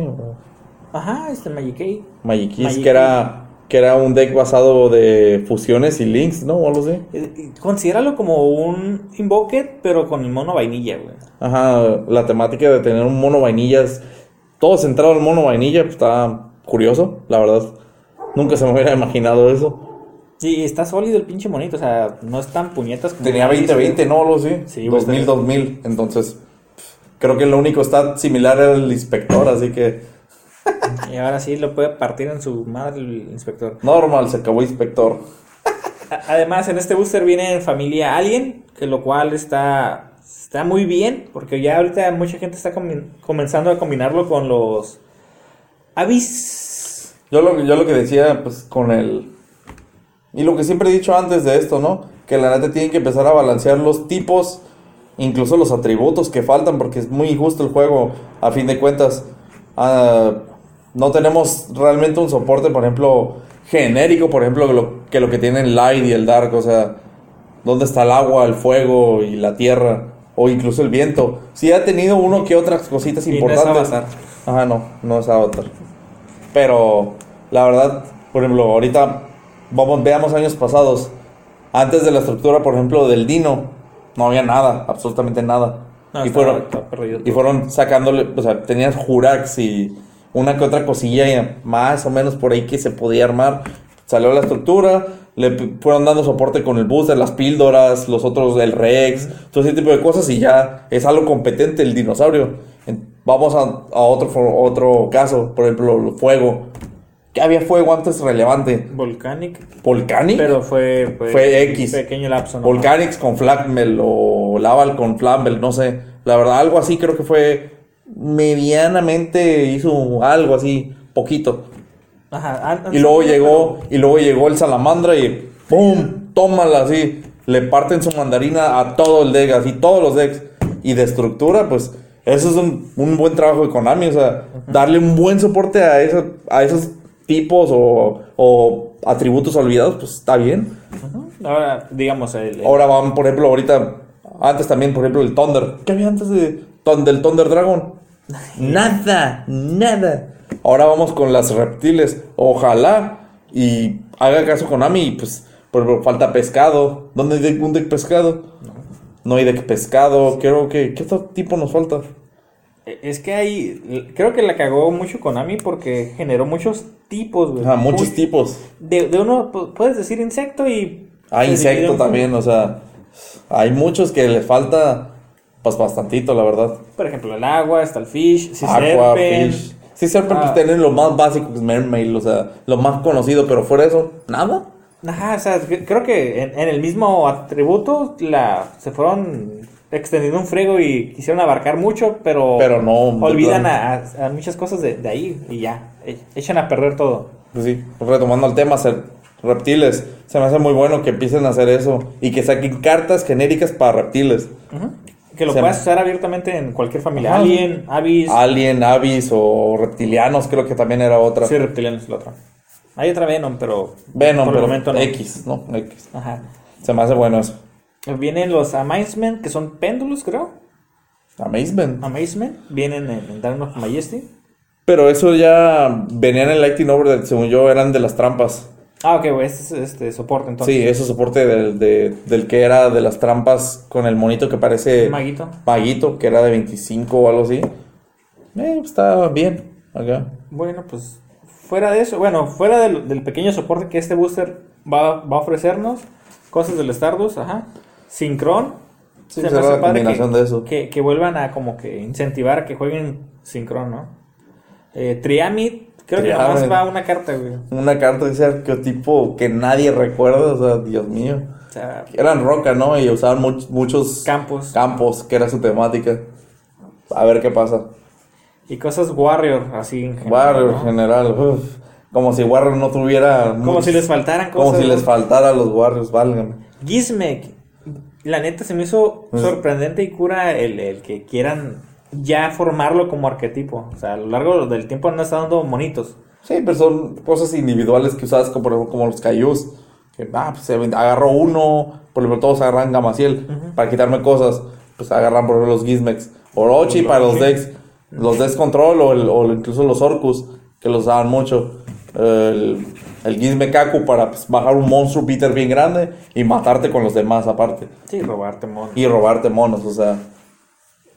ajá, este Magic Magikis, Magikey. que era que era un deck basado de fusiones y links, ¿no? O algo así. Eh, Considéralo como un Invoker, pero con el mono vainilla, güey. Ajá, la temática de tener un mono vainillas, todo centrado en mono vainilla, pues está curioso, la verdad. Nunca se me hubiera imaginado eso. Sí, está sólido el pinche monito, o sea, no es tan puñetas como... Tenía 2020, ¿no? Algo así. Sí, pues, 2000, 2000. Entonces, creo que lo único está similar era el inspector, así que Y ahora sí lo puede partir en su madre el inspector. normal, se acabó inspector. Además, en este booster viene en familia Alien, que lo cual está, está muy bien, porque ya ahorita mucha gente está comenzando a combinarlo con los Avis. Yo lo, yo lo que decía, pues, con el... Y lo que siempre he dicho antes de esto, ¿no? Que la neta tienen que empezar a balancear los tipos, incluso los atributos que faltan, porque es muy injusto el juego, a fin de cuentas. Ah, no tenemos realmente un soporte, por ejemplo, genérico, por ejemplo, que lo, que lo que tiene el Light y el Dark, o sea, ¿dónde está el agua, el fuego y la tierra? O incluso el viento. Sí ha tenido uno que otras cositas Y no es importantes. Avatar. Ajá, no, no es Avatar. Pero la verdad, por ejemplo, ahorita vamos, veamos años pasados. Antes de la estructura, por ejemplo, del Dino, no había nada, absolutamente nada. No, y, estaba- fueron, y fueron sacándole, o sea, tenías Jurax y una que otra cosilla más o menos por ahí que se podía armar. Salió la estructura, le fueron dando soporte con el booster, las píldoras, los otros, el Rex, todo ese tipo de cosas y ya es algo competente el dinosaurio. Vamos a, a otro, otro caso, por ejemplo, el fuego. ¿Qué había fuego antes relevante? Volcanic. ¿Volcanic? Pero fue, Fue X. Pequeño lapso. Volcanics con Flammel o Laval con Flammel, no sé. La verdad, algo así creo que fue medianamente hizo algo así, poquito. Ajá. Y luego llegó, y luego llegó el salamandra y ¡pum! Tómala así. Le parten su mandarina a todo el deck, así todos los decks. Y de estructura, pues, eso es un, un buen trabajo de Konami. O sea, darle un buen soporte a, esa- a esos tipos o, o atributos olvidados, pues está bien. Ahora, digamos, el, el- Ahora van, por ejemplo, ahorita, antes también, por ejemplo, el Thunder. ¿Qué había antes de, del Thunder Dragon? nada, nada. Ahora vamos con las reptiles. Ojalá y haga caso Konami. y, Pues, por falta pescado. ¿Dónde hay un deck pescado? No hay deck pescado. Creo que, ¿qué otro tipo nos falta? es que hay. Creo que la cagó mucho Konami porque generó muchos tipos, güey. Ah, muchos Uy, tipos. De, de uno pu- puedes decir insecto y. Ah, insecto también, o sea, hay muchos que le falta, pues bastantito, la verdad. Por ejemplo, el agua, está el fish, Aqua, Serpent. Fish. Sí, Serpent Ah. pues tienen lo más básico, que es Mermaid, o sea, lo más conocido, pero fuera de eso, nada. Ajá, o sea, cre- creo que en, en el mismo atributo la, se fueron extendiendo un frego y quisieron abarcar mucho, pero, Pero no, olvidan a, a- muchas cosas de, de ahí y ya, e- echan a perder todo. Pues sí, retomando el tema, ser reptiles, se me hace muy bueno que empiecen a hacer eso y que saquen cartas genéricas para reptiles. Ujú. Que lo Se- puedas usar abiertamente en cualquier familia. Ajá. Alien, Abyss, Alien, Abyss o reptilianos, creo que también era otra. sí, reptilianos es la otra. Hay otra Venom, pero Venom, por pero el momento no. X, ¿no? X. Ajá. Se me hace bueno eso. Vienen los Amazement, que son péndulos, creo. Amazement. Amazement. Vienen en, en Dragon of Majesty. Pero eso ya venían en Lightning Over, según yo, eran de las trampas. Ah, ok, güey, este es este soporte entonces. Sí, ese soporte del, de- del que era de las trampas con el monito que parece maguito. maguito, que era de 25 o algo así. Eh, está bien acá. Bueno, pues fuera de eso, bueno, fuera del, del pequeño soporte que este booster va, va a ofrecernos, cosas del Stardust, ajá. Syncron. Sí, se me será hace padre que, de eso. Que, que vuelvan a como que incentivar a que jueguen Syncron, ¿no? Eh, Triamid, creo que Triamid. nomás va una carta, güey. Una carta de ese arqueotipo que nadie recuerda, o sea, Dios mío. O sea, Eran roca, ¿no? Y usaban much- muchos campos campos, que era su temática. A ver qué pasa. y cosas Warrior, así en general. Warrior ¿no? en general, uf, como si Warrior no tuviera. Como muchos- si les faltaran cosas. Como si les faltara a los Warriors, válgame. Gizmek, la neta se me hizo sorprendente y cura el, el que quieran ya formarlo como arquetipo. O sea, a lo largo del tiempo no está dando monitos. Sí, pero son cosas individuales que usabas como, por ejemplo, como los Cayús. Que, ah, pues se agarró uno, por ejemplo, todos agarran Gamaciel para quitarme cosas. Pues agarran, por ejemplo, los Gizmex. Orochi para los decks. Los decks control o, el- o incluso los Orcus, que los usaban mucho. El, el Gizme Kaku para pues, bajar un monstruo Peter bien grande y matarte con los demás aparte. Sí, robarte monos. Y robarte monos, o sea.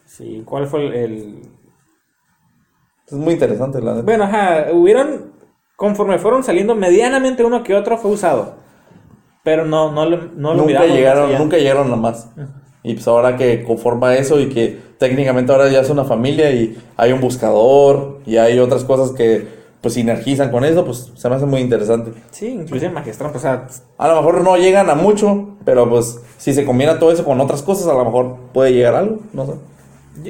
Sí, ¿cuál fue el, el- Es muy interesante, la. Bueno, ajá, hubieron... Conforme fueron saliendo, medianamente uno que otro fue usado. Pero no, no, no lo nunca llegaron, nunca llegaron a más. Y pues ahora que conforma eso y que técnicamente ahora ya es una familia y hay un buscador y hay otras cosas que pues sinergizan con eso, pues se me hace muy interesante. Sí, inclusive Magistral, o sea, A lo mejor no llegan a mucho, pero pues si se combina todo eso con otras cosas, a lo mejor puede llegar a algo, no sé.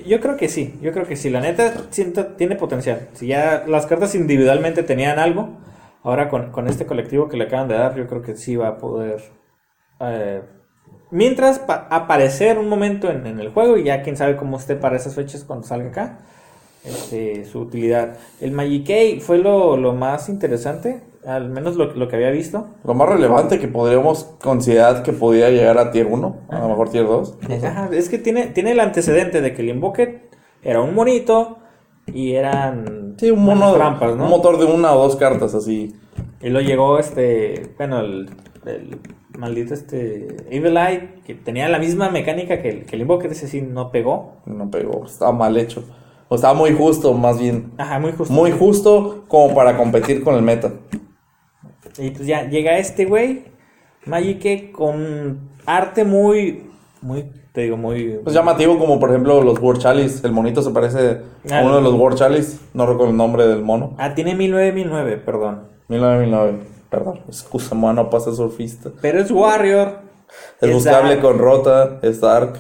Yo, creo que sí, yo creo que sí. La neta siento- tiene potencial. Si ya las cartas individualmente tenían algo, ahora con, con este colectivo que le acaban de dar, yo creo que sí va a poder. eh, mientras pa- aparecer un momento en, en el juego y ya quién sabe cómo esté para esas fechas cuando salga acá. este, su utilidad. El Magic fue lo, lo más interesante, al menos lo, lo que había visto. Lo más relevante que podríamos considerar que podría llegar a tier 1, a lo mejor tier 2. Ajá, es que tiene, tiene el antecedente de que el Invoker era un monito y eran Sí, un mono, trampas, ¿no? un motor de una o dos cartas así. Y luego llegó este, bueno, el, el maldito este Evil Eye, que tenía la misma mecánica que el, que el Invoker, ese sí no pegó. No pegó, estaba mal hecho. O estaba muy justo, más bien. Ajá, muy justo. Muy justo como para competir con el meta. Y pues ya llega este güey, Magic, con arte muy, muy, te digo, muy... Pues llamativo como por ejemplo los World Chalice. El monito se parece a Ah. uno de los World Chalice. No recuerdo el nombre del mono. Ah, tiene 1909, perdón. 1909. Perdón. Excusa, no pasa surfista. Pero es Warrior. Es buscable dark. con rota. Es dark.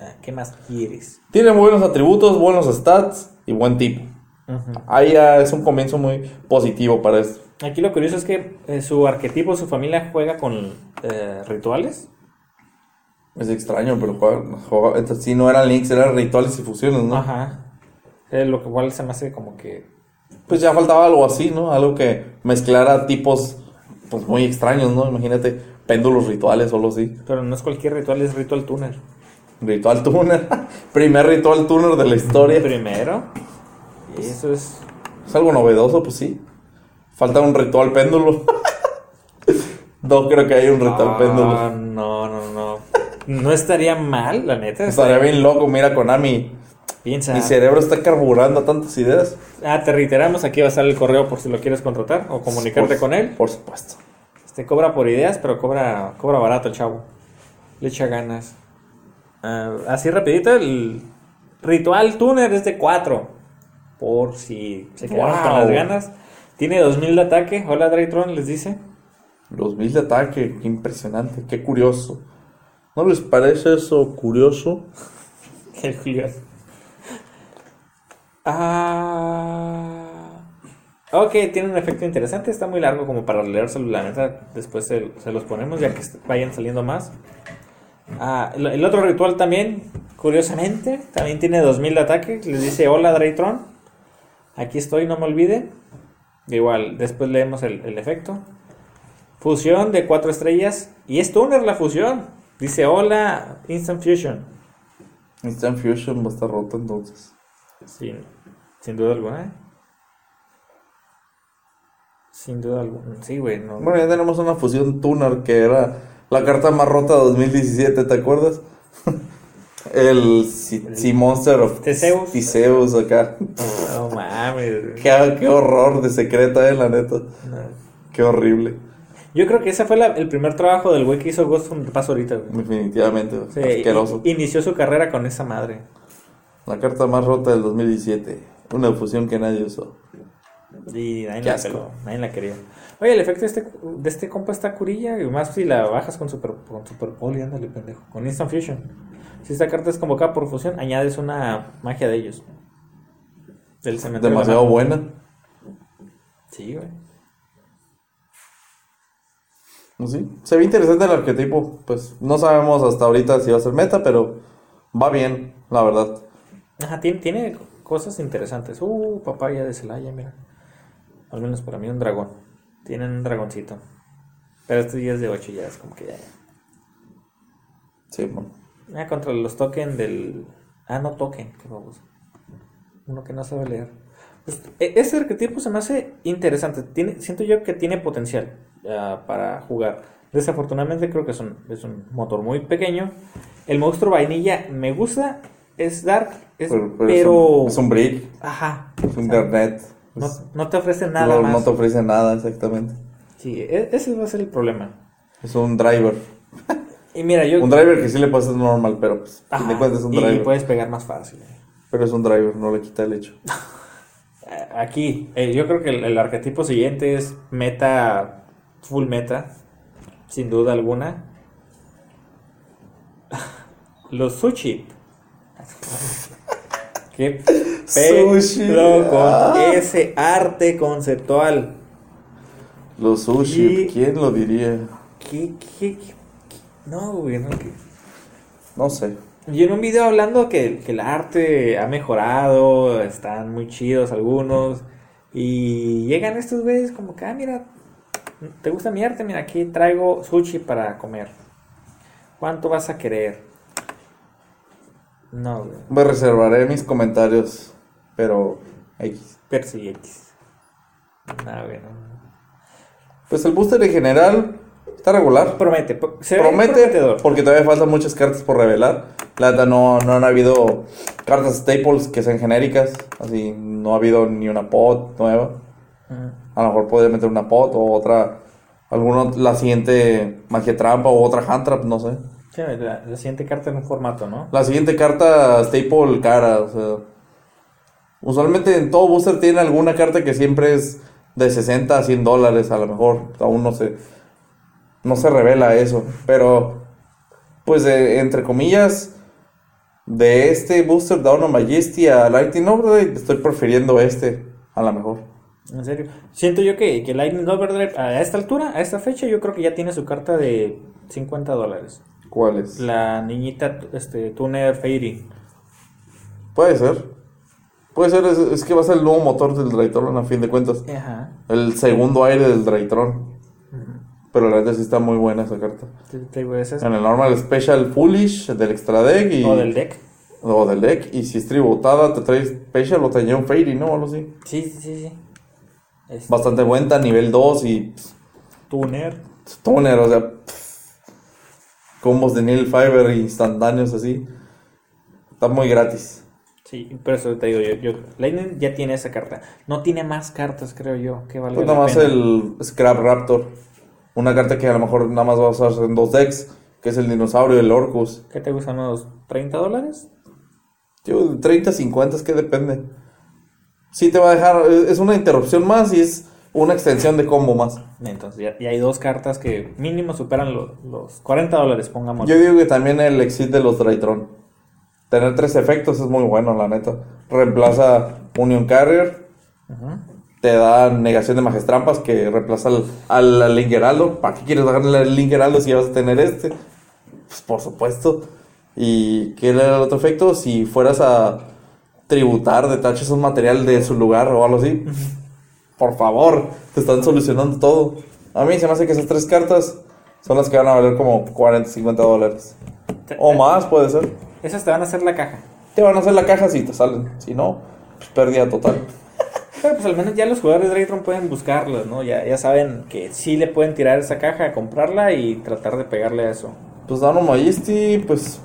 Ah, ¿Qué más quieres? Tiene buenos atributos, buenos stats y buen tipo. Ujú. Ahí ya es un comienzo muy positivo para esto. Aquí lo curioso es que eh, su arquetipo, su familia juega con eh, rituales. Es extraño, pero juega- entonces, sí, no eran links, eran rituales y fusiones, ¿no? Ajá. Eh, lo que cual se me hace como que... Pues ya faltaba algo así, ¿no? Algo que mezclara tipos pues, muy extraños, ¿no? Imagínate péndulos rituales o algo así. Pero no es cualquier ritual, es ritual tuner. Ritual tuner. Primer ritual tuner de la historia. Primero. Y eso es... Es algo novedoso, pues sí. Falta un ritual péndulo. no creo que haya un ritual Ah, péndulo. no, no, no. No estaría mal, la neta. Estaría bien loco, mira Konami. Piensa. Mi cerebro está carburando tantas ideas. Ah, te reiteramos, aquí va a estar el correo por si lo quieres contratar o comunicarte Por- con él. Por supuesto. Este cobra por ideas, pero cobra, cobra barato el chavo. Le echa ganas. Ah, así rapidito, el ritual tuner es de 4. Por si se quedaron con las ganas. Tiene 2000 de ataque. Hola Draytron, les dice. Los mil de ataque, qué impresionante, qué curioso. ¿No les parece eso curioso? El Julián. Ah. Ok, tiene un efecto interesante. Está muy largo como para leérselo. La neta, después se, se los ponemos ya que vayan saliendo más. Ah, el, el otro ritual también, curiosamente, también tiene 2000 de ataque. Les dice: Hola, Draytron. Aquí estoy, no me olviden. Igual, después leemos el, el efecto. Fusión de 4 estrellas. Y es Tuner la fusión. Dice: Hola, Instant Fusion. Instant Fusion va a estar roto entonces. Sin, sin duda alguna. ¿eh? Sin duda alguna. Sí, güey. No. Bueno, ya tenemos una fusión Tuner que era la carta más rota de 2017, ¿te acuerdas? El Sea Monster of Theseus. Theseus acá. No mames. Qué, qué horror de secreta, eh, la neta. No. Qué horrible. Yo creo que ese fue la- el primer trabajo del güey que hizo Ghost the Past ahorita, güey. Definitivamente. Sí, asqueroso. inició su carrera con esa madre. La carta más rota del 2017. Una fusión que nadie usó. Y nadie la peló, nadie la quería. Oye, el efecto de este, de este compa está curilla. Y más si la bajas con Super, con super Poli, ándale, pendejo. Con Instant Fusion. Si esta carta es convocada por fusión, añades una magia de ellos. Del cementerio. Demasiado buena. Sí, güey. Pues sí. Se ve interesante el arquetipo. Pues no sabemos hasta ahorita si va a ser meta, pero va bien, la verdad. Ajá, tiene, tiene cosas interesantes. Uh, papaya de Celaya, mira. Al menos para mí un dragón. Tienen un dragoncito. Pero este día es de 8 ya, es como que ya. Sí, bueno. Ah, contra los token del. Ah, no token, qué. Uno que no sabe leer. Pues, e- ese arquetipo se me hace interesante. Tiene, siento yo que tiene potencial ah, para jugar. Desafortunadamente creo que es un, es un motor muy pequeño. El monstruo vainilla me gusta. Es dark. es- Pero, pero. pero es, un, es un brick, Ajá. es un internet. No, no te ofrece nada no, más. no te ofrece nada, exactamente. Sí, e- ese va a ser el problema. Es un driver. Y mira, yo. Un driver que sí le hacer normal, pero pues, Ajá, cuentas un y driver. puedes pegar más fácil. Pero es un driver, no le quita el hecho. Eh, Aquí, eh, yo creo que el, el arquetipo siguiente es meta, full meta, sin duda alguna. Los sushi. Qué Sushi, con ah. ese arte conceptual. Los sushi, Y- ¿quién lo diría? ¿Qué, qué, qué- No, güey, no, que- No sé. Y en un video hablando que, que el arte ha mejorado, están muy chidos algunos. Y llegan estos güeyes como que, ah, mira, ¿te gusta mi arte? Mira, aquí traigo sushi para comer. ¿Cuánto vas a querer? No, güey. Me reservaré mis comentarios, pero X. Percy X. No, güey, no. Pues el booster en general está regular. Promete, se Promete, prometedor. porque todavía faltan muchas cartas por revelar. La no, no han habido cartas staples que sean genéricas. Así, no ha habido ni una pot nueva. A lo mejor podría meter una pot o otra alguna la siguiente magia trampa o otra hand trap, no sé. Sí, la, la siguiente carta en un formato, ¿no? La siguiente carta staple cara, o sea, usualmente en todo booster tiene alguna carta que siempre es de 60 a 100 dólares a lo mejor, aún no se no se revela eso, pero pues de- entre comillas de este booster Down of Majesty a Lightning Overdrive estoy prefiriendo este a lo mejor. En serio. Siento yo que, que Lightning Overdrive a esta altura, a esta fecha, yo creo que ya tiene su carta de 50 dólares. ¿Cuál es? La niñita este, Tuner Fairy. Puede ser. Puede ser, es, es que va a ser el nuevo motor del Draytron a fin de cuentas. Ajá. El segundo aire del Draytron. Pero la neta sí está muy buena esa carta. En el normal special foolish del extra deck y O del deck. o del deck y si es tributada te trae special o te un fairy, ¿no? Algo así. Sí, sí, sí. sí. Es Bastante buena, nivel 2 y Tuner. toner, o sea, pff, combos de Neil Fiber instantáneos así. Está muy gratis. Sí, pero eso te digo yo, yo. Lightning ya tiene esa carta. No tiene más cartas, creo yo, que valga Pues la nada más pena. el Scrap Raptor. Una carta que a lo mejor nada más va a usar en dos decks, que es el dinosaurio y el Orcus. ¿Qué te gustan unos 30 dólares? Yo, de 30, 50, es que depende. Sí te va a dejar, es una interrupción más y es una extensión de combo más. Entonces ya, ya hay dos cartas que mínimo superan lo- los 40 dólares, pongamos. Yo digo que también el exit de los Draytron. Tener tres efectos es muy bueno, la neta. Reemplaza Union Carrier, Ujú. Te da negación de Majestrampas que reemplaza al, al, al. ¿Para qué quieres darle al Link Heraldo si vas a tener este? Pues por supuesto. ¿Y qué era el otro efecto? Si fueras a tributar, detaches un material de su lugar o algo así. Por favor, te están solucionando todo. A mí se me hace que esas tres cartas son las que van a valer como 40, 50 dólares. O más, puede ser. Esas te van a hacer la caja. Te van a hacer la caja si te salen. Si no, pues pérdida total. Pero pues al menos ya los jugadores de Draytron pueden buscarlas, ¿no? Ya, ya saben que sí le pueden tirar esa caja, comprarla y tratar de pegarle a eso. Pues Dano Majesty, pues.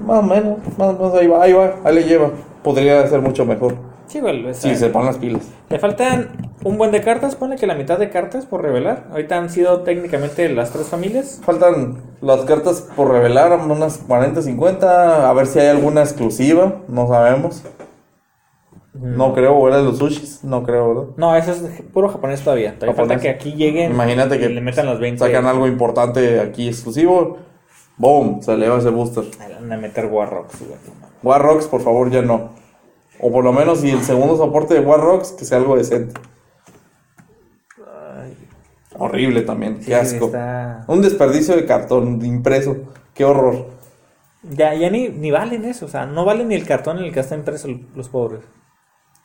Más o menos, más o menos ahí va, ahí va, ahí le lleva. Podría ser mucho mejor. Sí, igual. o Si sea, se ponen las pilas. Le faltan un buen de cartas, ponle que la mitad de cartas por revelar. Ahorita han sido técnicamente las tres familias. Faltan las cartas por revelar, unas 40, 50. A ver si hay alguna exclusiva, no sabemos. No creo, o era de los sushis, no creo, ¿verdad? No, eso es puro japonés todavía. Todavía Japonés. falta que aquí lleguen Imagínate que y le metan los 20. sacan algo importante aquí exclusivo. Boom, se eleva ese booster. Ay, Van a meter Warrocks, güey. War Rocks, por favor, ya no. O por lo menos, si el segundo soporte de War Rocks, que sea algo decente. Horrible también, Sí, qué asco. está- Un desperdicio de cartón de impreso, qué horror. Ya, ya ni, ni valen eso, o sea, no valen ni el cartón en el que está impreso los pobres.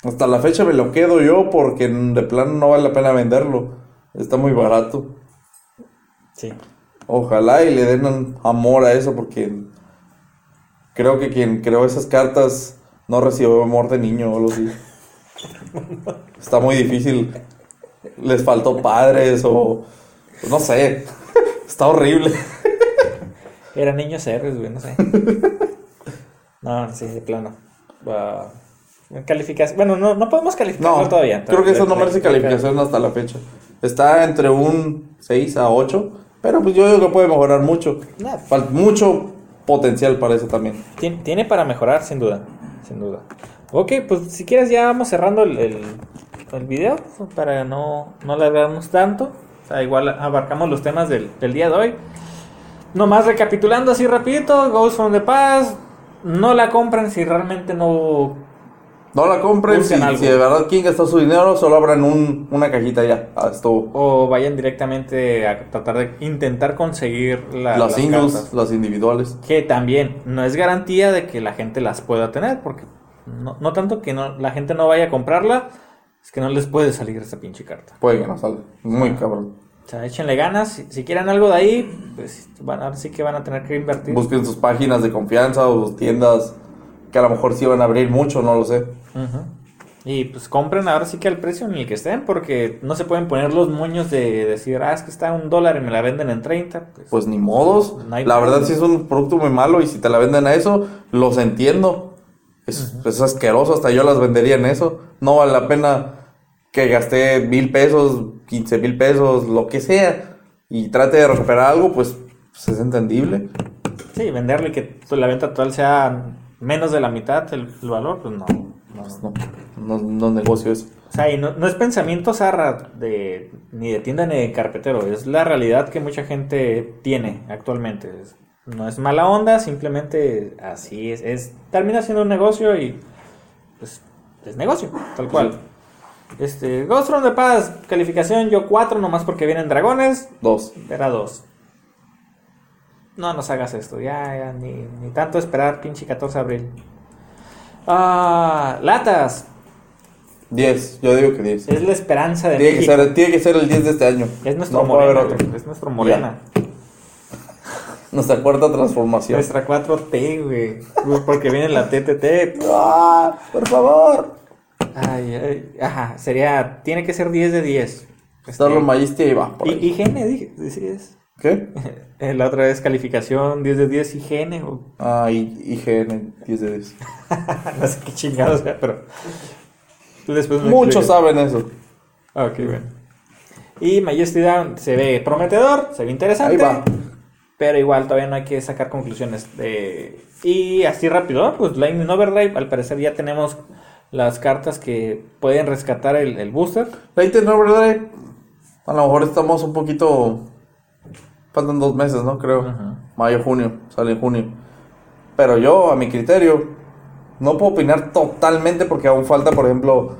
Hasta la fecha me lo quedo yo porque de plano no vale la pena venderlo. Está muy barato. Sí. Ojalá y le den amor a eso porque creo que quien creó esas cartas no recibió amor de niño o algo así. Está muy difícil. Les faltó padres o no sé. Está horrible. Eran niños héroes, güey, no sé. no, sí, de plano. Ah, calificación. Bueno, no, no podemos calificarlo No, todavía. creo que eso no merece calificación hasta la fecha. Está entre un 6 a 8, pero pues yo digo que puede mejorar mucho. Nah, mucho potencial para eso también. Tien- Tiene para mejorar, sin duda. Sin duda. Ok, pues si quieres ya vamos cerrando el, el, el video para no, no alargarnos tanto. O sea, igual abarcamos los temas del, del día de hoy. Nomás recapitulando así rapidito, Ghost from the Past, no la compren si realmente no... No la compren, si, de verdad quieren gastar su dinero, solo abran un, una cajita ya. Ah, estuvo. O vayan directamente a tratar de intentar conseguir la- las las singles, cartas. las individuales. Que también no es garantía de que la gente las pueda tener, porque no, no tanto que no, la gente no vaya a comprarla, es que no les puede salir esa pinche carta. Puede que no salga. Muy cabrón. O sea, échenle ganas, si, si quieren algo de ahí, pues van, ahora sí que van a tener que invertir. Busquen sus páginas de confianza o sus tiendas que a lo mejor sí van a abrir mucho, no lo sé. Ujú. Y pues compren ahora sí que al precio en el que estén, porque no se pueden poner los moños de decir, ah, es que está un dólar y me la venden en 30. Pues, Pues ni modos. No la verdad, si es un producto muy malo y si te la venden a eso, los entiendo. Es, es asqueroso, hasta yo las vendería en eso. No vale la pena que gasté mil pesos, quince mil pesos, lo que sea, y trate de recuperar algo, pues, pues es entendible. Sí, venderle que la venta total sea menos de la mitad el, el valor, pues no. No. Pues no, no, no negocio eso. O sea, y no, no es pensamiento zarra de, ni de tienda ni de carpetero, es la realidad que mucha gente tiene actualmente. No es mala onda, simplemente así es. es termina siendo un negocio y pues es negocio, tal cual. Este, Ghost from the Past, calificación yo 4 nomás porque vienen dragones, Dos. era 2. No nos hagas esto, ya, ya, ni, ni tanto esperar, pinche 14 de abril. Ah, latas, Diez, yo digo que diez. es la esperanza de Tiene que, México. ser, tiene que ser el 10 de este año. Es nuestro no haber morena, otro. es nuestro morena. Nuestra cuarta transformación. Nuestra 4T, güey. Porque viene la TTT. ¡Ah! Por favor. Ay, ay, ajá, sería, tiene que ser 10 de 10. Está Este, Majesty y va. y, higiene, dije, sí es. ¿Qué? La otra vez calificación 10 de 10 higiene. o- Ah, IGN 10 de 10. no sé qué chingados sea, pero. después Muchos saben eso. Ah, Ok, bueno. Y Majesty Down se ve prometedor, se ve interesante. Ahí va. Pero igual todavía no hay que sacar conclusiones. De... Y así rápido, pues Lightning Overdrive, al parecer ya tenemos las cartas que pueden rescatar el, el booster. Lighten Overdrive. A lo mejor estamos un poquito. Faltan dos meses, ¿no? Creo. Mayo, junio. Sale en junio. Pero yo, a mi criterio, no puedo opinar totalmente porque aún falta, por ejemplo.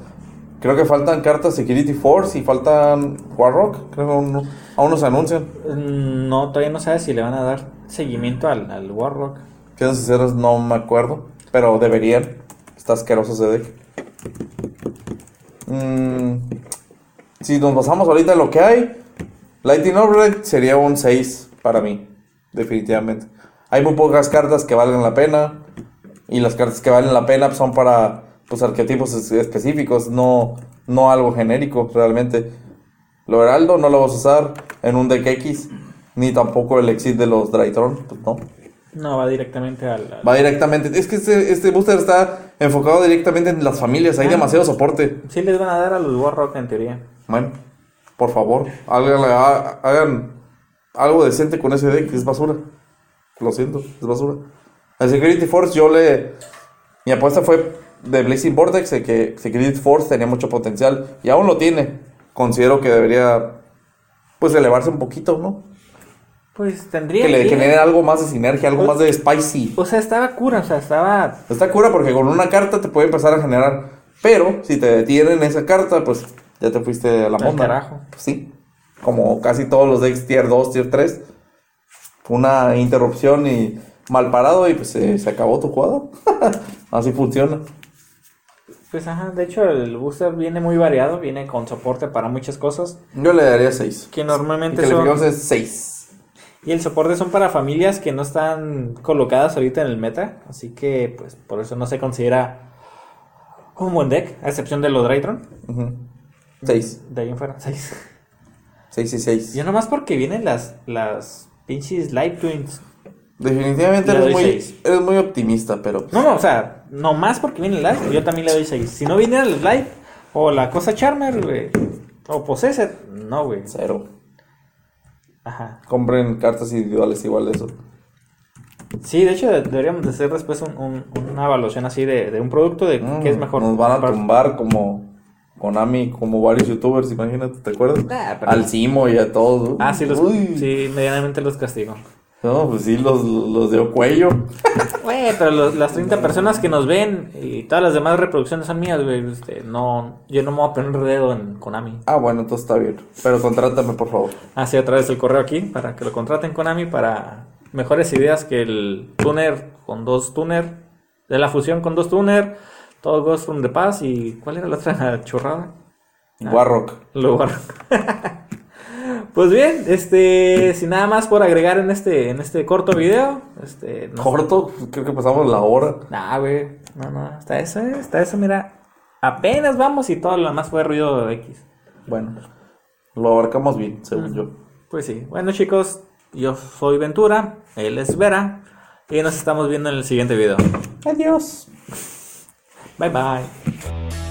Creo que faltan cartas Security Force y faltan Warrock. Creo que aún, no- aún no se anuncian. Mm, No, todavía no sabes si le van a dar seguimiento al, al Warrock. Siendo sinceros, no me acuerdo. Pero deberían. Está asqueroso ese deck. Mm, si nos basamos ahorita en lo que hay, Lightning Override sería un 6 para mí. Definitivamente. Hay muy pocas cartas que valgan la pena. Y las cartas que valen la pena son para pues, arquetipos es- específicos, no, no algo genérico realmente. Lo Heraldo no lo vas a usar en un deck X, ni tampoco el Exit de los Drytron, pues no. No, va directamente al. al- Va directamente. Es que este, este booster está enfocado directamente en las familias. Hay Ah. demasiado soporte. Sí les van a dar a los Warrock en teoría. Bueno, por favor, hagan, ha- hagan algo decente con ese deck. Es basura. Lo siento, es basura. A Security Force yo le... Mi apuesta fue de Blazing Vortex, de que Security Force tenía mucho potencial. Y aún lo tiene. Considero que debería... Pues elevarse un poquito, ¿no? Pues tendría Que le que- genere algo más de sinergia, algo más de spicy. O sea, estaba cura, o sea, estaba. Está cura porque con una carta te puede empezar a generar. Pero si te detienen esa carta, pues ya te fuiste a la monda. carajo. Pues sí. Como casi todos los decks tier 2, tier 3. Una interrupción y mal parado y pues se, se acabó tu jugada. Así funciona. Pues ajá, de hecho el booster viene muy variado, viene con soporte para muchas cosas. Yo le daría 6. Que normalmente calificamos son. es 6. Y el soporte son para familias que no están colocadas ahorita en el meta. Así que, pues, por eso no se considera un buen deck, a excepción de los Drytron. 6. De ahí en fuera, 6. 6 y 6. Yo nomás porque vienen las, las pinches Light Twins. Definitivamente eres muy, seis. eres muy optimista, pero... No, no, o sea, nomás porque viene el Light, yo también le doy 6. Si no viniera el Light, o la cosa Charmer, güey, o Possessed, no, güey. Cero. Ajá. Compren cartas individuales igual de eso. Sí, de hecho, de- deberíamos de hacer después un- un- una evaluación así de, de un producto, de Mm, qué es mejor. Nos van a comprar. tumbar como Konami, como varios youtubers, imagínate, ¿te acuerdas? Ah, pero- Al Simo y a todos. Ah, sí, los, Uy. sí, medianamente los castigo. No, pues sí, los, los dio cuello. Güey, pero los- las 30 personas que nos ven y todas las demás reproducciones son mías, güey. este, no, yo no me voy a poner dedo en Konami. Ah, bueno, entonces está bien. Pero contrátame, por favor. Así otra vez el correo aquí para que lo contraten Konami para mejores ideas que el tuner con dos tuner, de la fusión con dos tuner, todo Ghost from the Past y ¿cuál era la otra chorrada? Ah. Warrock. Lo borro. Pues bien, este, sin nada más por agregar en este, en este corto video, este, no- Corto, creo que pasamos la hora. Nah, güey, no, no, hasta eso, eh, hasta eso, mira, apenas vamos y todo lo demás fue ruido X. Bueno, lo abarcamos bien, según yo. Pues sí, bueno chicos, yo soy Ventura, él es Vera, y nos estamos viendo en el siguiente video. Adiós. 拜拜。